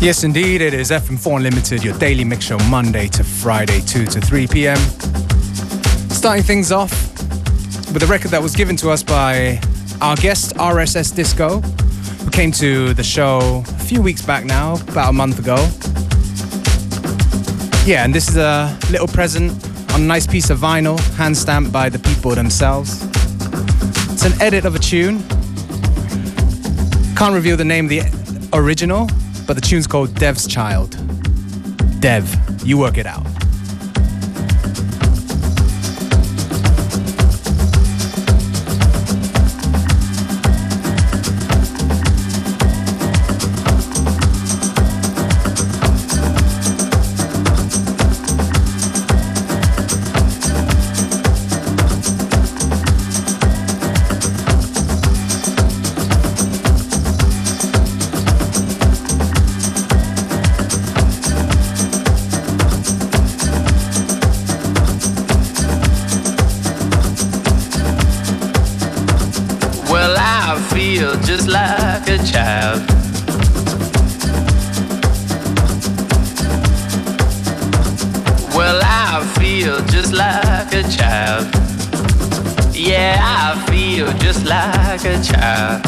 Yes, indeed, it is FM4 Unlimited, your daily mix show Monday to Friday, 2 to 3 p.m. Starting things off with a record that was given to us by our guest, RSS Disco, who came to the show a few weeks back now, about a month ago. Yeah, and this is a little present on a nice piece of vinyl, hand stamped by the people themselves. It's an edit of a tune. Can't reveal the name of the original, but the tune's called Dev's Child. Dev, you work it out. just like a child. Well, I feel just like a child. Yeah, I feel just like a child.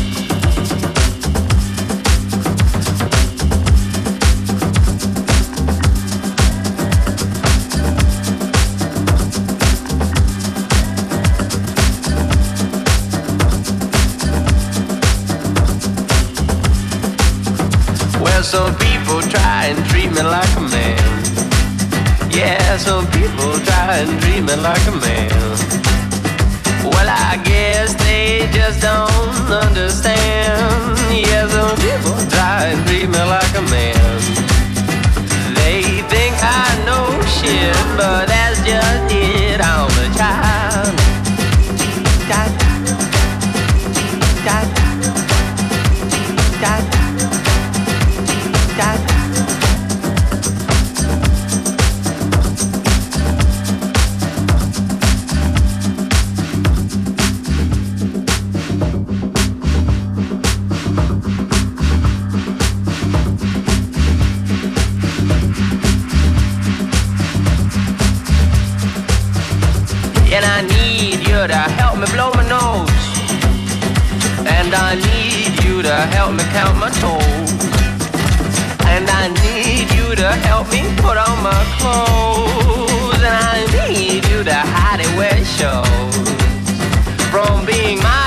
some people try and treat me like a man. Well, I guess they just don't understand. Yeah, some people try and treat me like a man. They think I know shit, but that's just it. I'm help me blow my nose, and I need you to help me count my toes. And I need you to help me put on my clothes. And I need you to hide it where it shows. From being my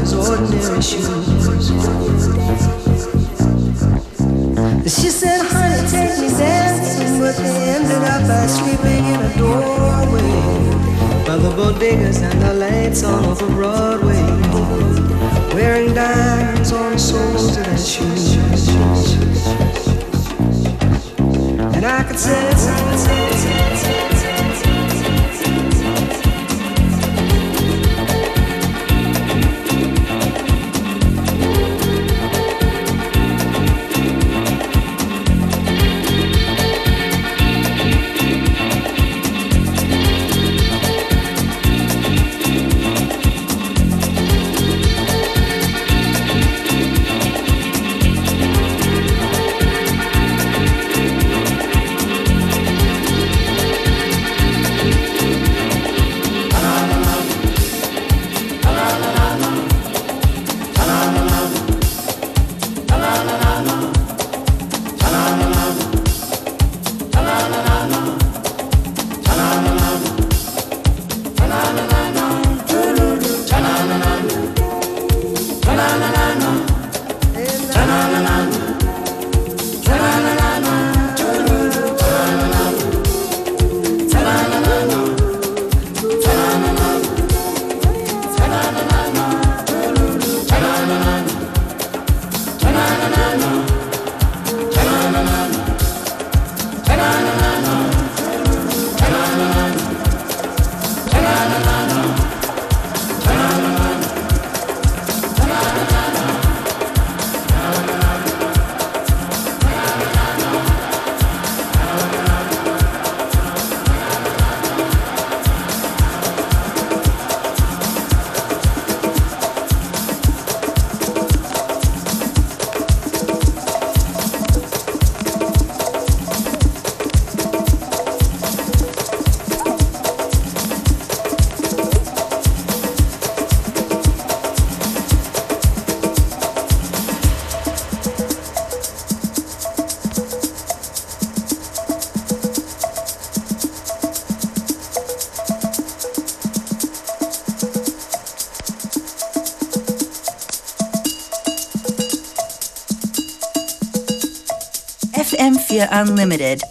his ordinary shoes. She said, honey, take me dancing, but they ended up by sleeping in a doorway by the bodegas and the lights on over Broadway, wearing diamonds on the soles of their shoes. And I could say, Unlimited.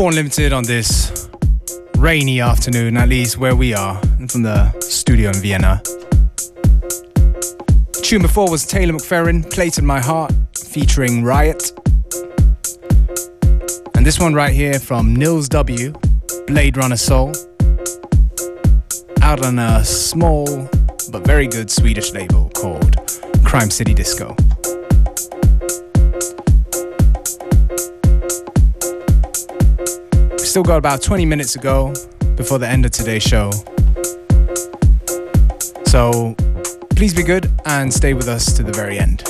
FM4 Unlimited on this rainy afternoon, at least where we are, from the studio in Vienna. Tune before was Taylor McFerrin, Place in My Heart, featuring RYAT. And this one right here from Nils W, Blade Runner Soul, out on a small but very good Swedish label called Crime City Disco. Still got about 20 minutes to go before the end of today's show. So please be good and stay with us to the very end.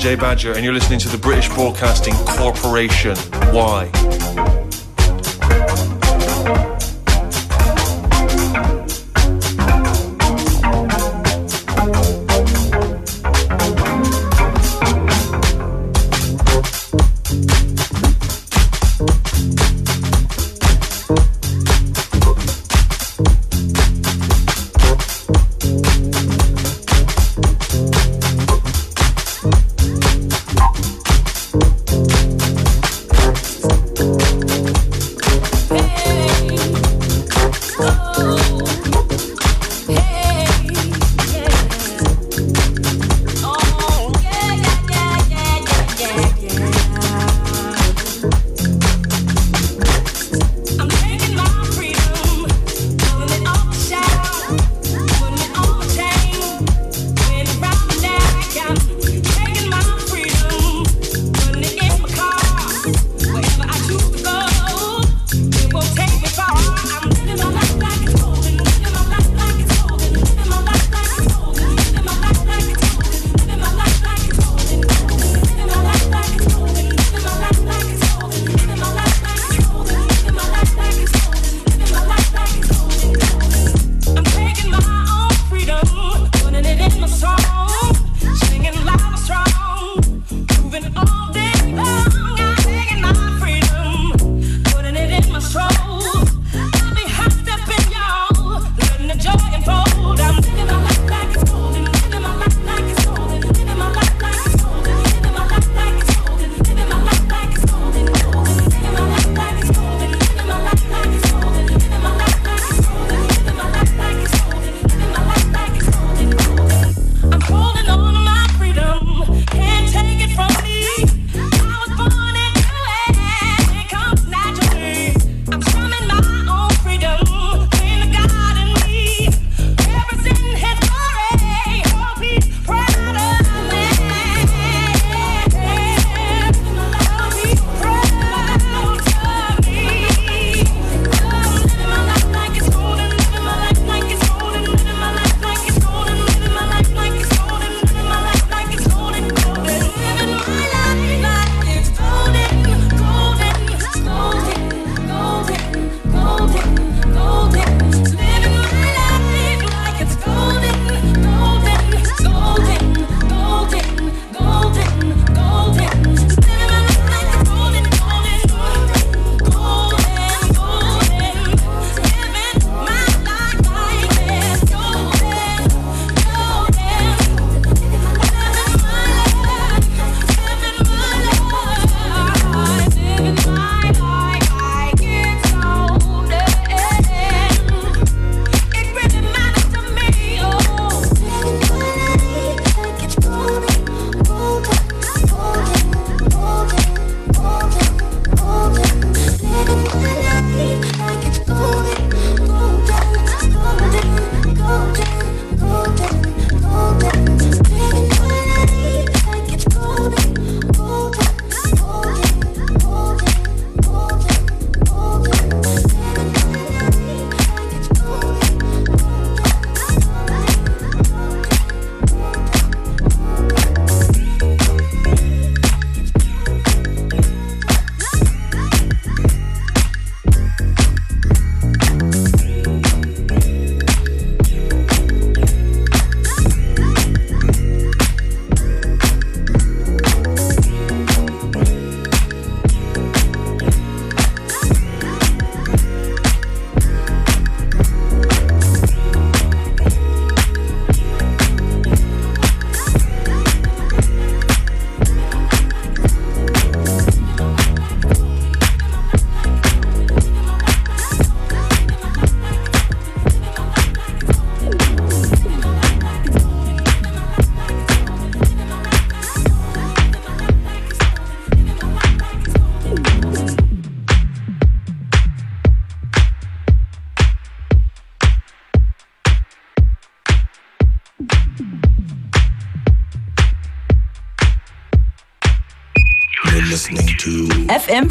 DJ Badger, and you're listening to the British Broadcasting Corporation. Why?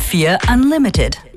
FM4 Unlimited.